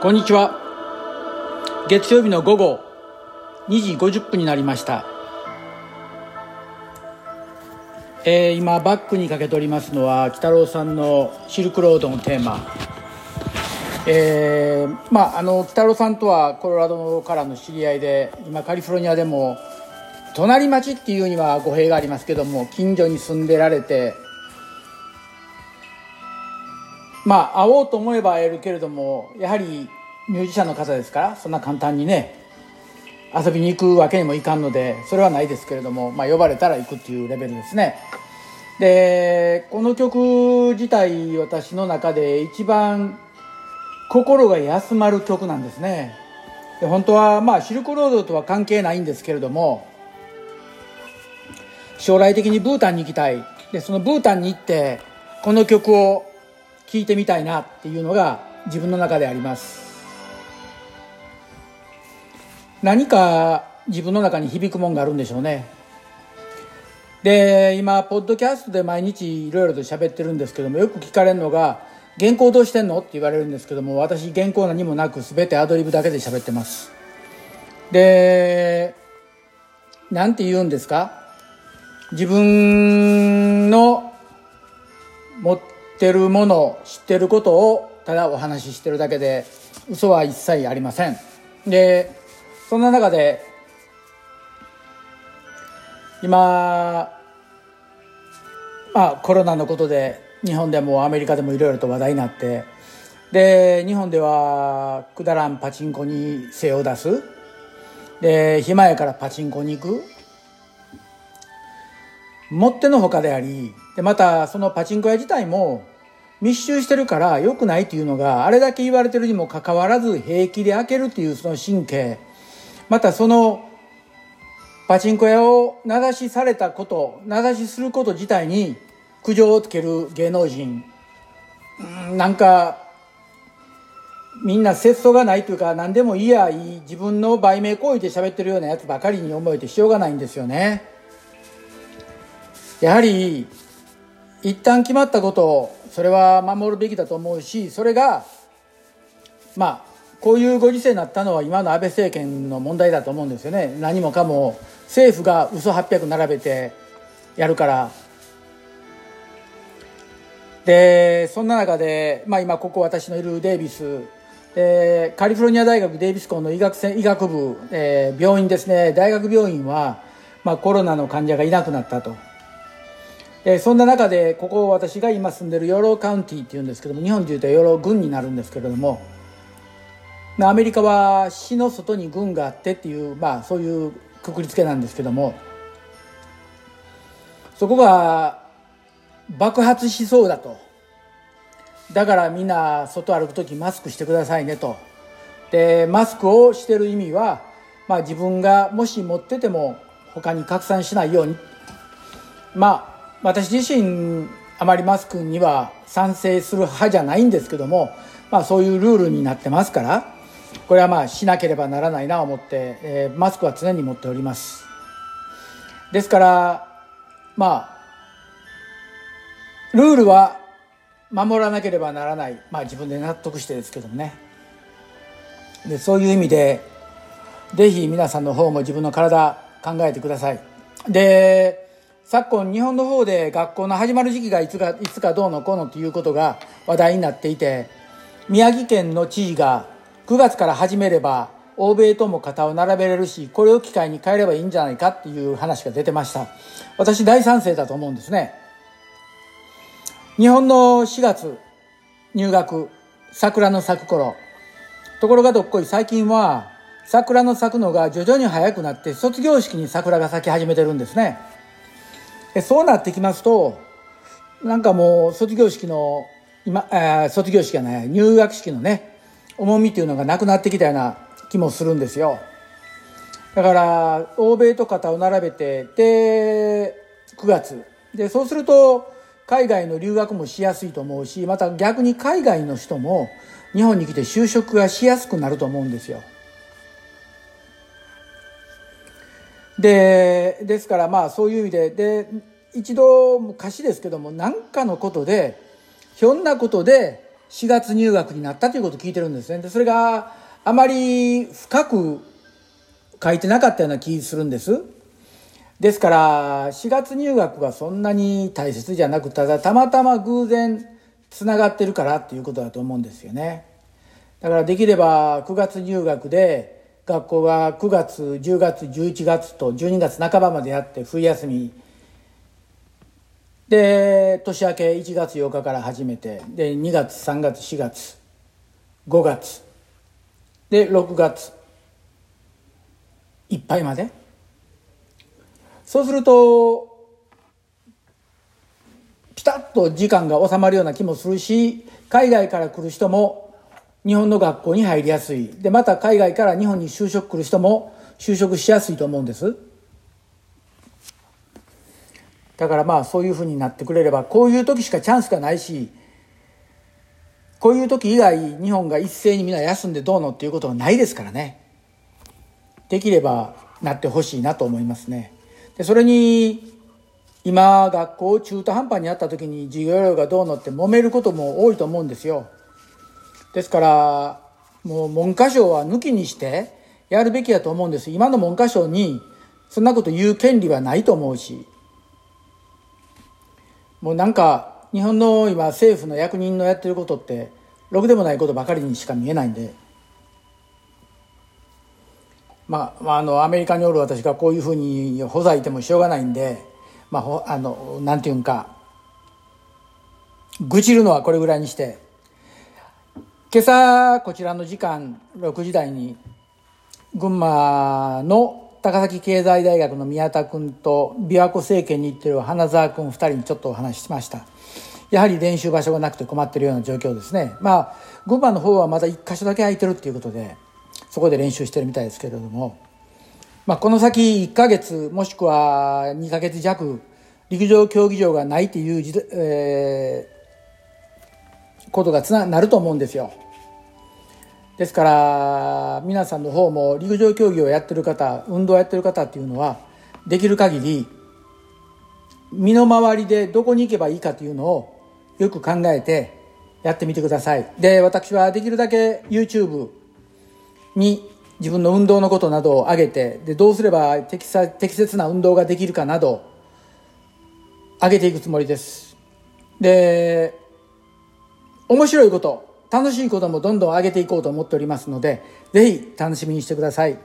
こんにちは。月曜日の午後2時50分になりました。えー、今バックにかけておりますのは鬼太郎さんのシルクロードのテーマ。えー、まああの鬼太郎さんとはコロラドからの知り合いで今カリフォルニアでも隣町っていうには語弊がありますけども近所に住んでられてまあ会おうと思えば会えるけれどもやはりミュージシャンの方ですからそんな簡単にね遊びに行くわけにもいかんのでそれはないですけれども、まあ、呼ばれたら行くっていうレベルですね。でこの曲自体私の中で一番心が休まる曲なんですね。で本当はまあシルクロードとは関係ないんですけれども将来的にブータンに行きたい。でそのブータンに行ってこの曲を聴いてみたいなっていうのが自分の中であります。何か自分の中に響くもんがあるんでしょうね。で今ポッドキャストで毎日いろいろと喋ってるんですけどもよく聞かれるのが「原稿どうしてんの?」って言われるんですけども私原稿何もなく全てアドリブだけで喋ってます。で何て言うんですか？自分の持っててるもの知ってることをただお話ししてるだけで嘘は一切ありません。でそんな中で今まあコロナのことで日本でもアメリカでもいろいろと話題になってで日本ではくだらんパチンコに精を出す。で暇やからパチンコに行く。もってのほかでありでまたそのパチンコ屋自体も密集してるから良くないっていうのがあれだけ言われてるにもかかわらず平気で開けるっていうその神経。またそのパチンコ屋を名指しされたこと名指しすること自体に苦情をつける芸能人。なんかみんな節操がないというか何でもいいやいい自分の売名行為で喋ってるようなやつばかりに思えてしょうがないんですよね。やはり一旦決まったことをそれは守るべきだと思うしそれがまあこういうご時世になったのは今の安倍政権の問題だと思うんですよね。何もかも政府が嘘800並べてやるから。でそんな中で、まあ、今ここ私のいるデイビスでカリフォルニア大学デイビス校の医学医学部、えー、病院ですね。大学病院は、まあ、コロナの患者がいなくなったと。でそんな中でここ私が今住んでるヨーローカウンティっていうんですけども日本でいうとヨロー郡になるんですけれどもアメリカは市の外に郡があってっていう、まあ、そういうくくりつけなんですけどもそこが爆発しそうだと。だからみんな外歩く時マスクしてくださいねと。でマスクをしてる意味は、まあ、自分がもし持ってても他に拡散しないように。まあ私自身あまりマスクには賛成する派じゃないんですけども、まあ、そういうルールになってますからこれはまあしなければならないなと思って、えー、マスクは常に持っております。ですからまあルールは守らなければならない。まあ自分で納得してですけどもね。でそういう意味でぜひ皆さんの方も自分の体考えてください。で昨今日本の方で学校の始まる時期がいつかいつかどうのこうのということが話題になっていて宮城県の知事が9月から始めれば欧米とも肩を並べれるしこれを機会に変えればいいんじゃないかっていう話が出てました。私大賛成だと思うんですね。日本の4月入学桜の咲く頃。ところがどっこい最近は桜の咲くのが徐々に早くなって卒業式に桜が咲き始めてるんですね。そうなってきますとなんかもう卒業式の今卒業式がない入学式のね重みっていうのがなくなってきたような気もするんですよ。だから欧米と肩を並べてで9月。でそうすると海外の留学もしやすいと思うしまた逆に海外の人も日本に来て就職がしやすくなると思うんですよ。でですからまあそういう意味でで一度昔ですけども何かのことでひょんなことで4月入学になったということを聞いてるんですね。で、それがあまり深く書いてなかったような気するんです。ですから、4月入学がそんなに大切じゃなく、ただたまたま偶然つながってるからっていうことだと思うんですよね。だからできれば9月入学で学校が9月、10月、11月と12月半ばまでやって冬休み。で年明け1月8日から始めてで2月3月4月5月で6月いっぱいまで。そうするとピタッと時間が収まるような気もするし海外から来る人も日本の学校に入りやすい。でまた海外から日本に就職来る人も就職しやすいと思うんです。だからまあそういうふうになってくれればこういう時しかチャンスがないしこういう時以外日本が一斉に皆休んでどうのっていうことはないですからね。できればなってほしいなと思いますね。でそれに今学校中途半端にあった時に授業料がどうのって揉めることも多いと思うんですよ。ですからもう文科省は抜きにしてやるべきやと思うんです。今の文科省にそんなこと言う権利はないと思うし。もうなんか日本の今政府の役人のやってることってろくでもないことばかりにしか見えないんで。まあ、あ、あのアメリカにおる私がこういうふうにほざいてもしょうがないんでまああのなんていうんか愚痴るのはこれぐらいにして。今朝こちらの時間6時台に群馬の高崎経済大学の宮田君と琵琶湖政権に行ってる花澤君2人にちょっとお話ししました。やはり練習場所がなくて困ってるような状況ですね。まあ群馬の方はまだ1箇所だけ空いてるっていうことでそこで練習してるみたいですけれども、まあ、この先1ヶ月もしくは2ヶ月弱陸上競技場がないっていう、えー、ことがつななると思うんですよ。ですから皆さんの方も陸上競技をやってる方運動をやってる方っていうのはできる限り身の回りでどこに行けばいいかというのをよく考えてやってみてください。で私はできるだけ YouTube に自分の運動のことなどを挙げてでどうすれば適適切な運動ができるかなど上げていくつもりです。で面白いこと楽しいこともどんどん上げていこうと思っておりますので、ぜひ楽しみにしてください。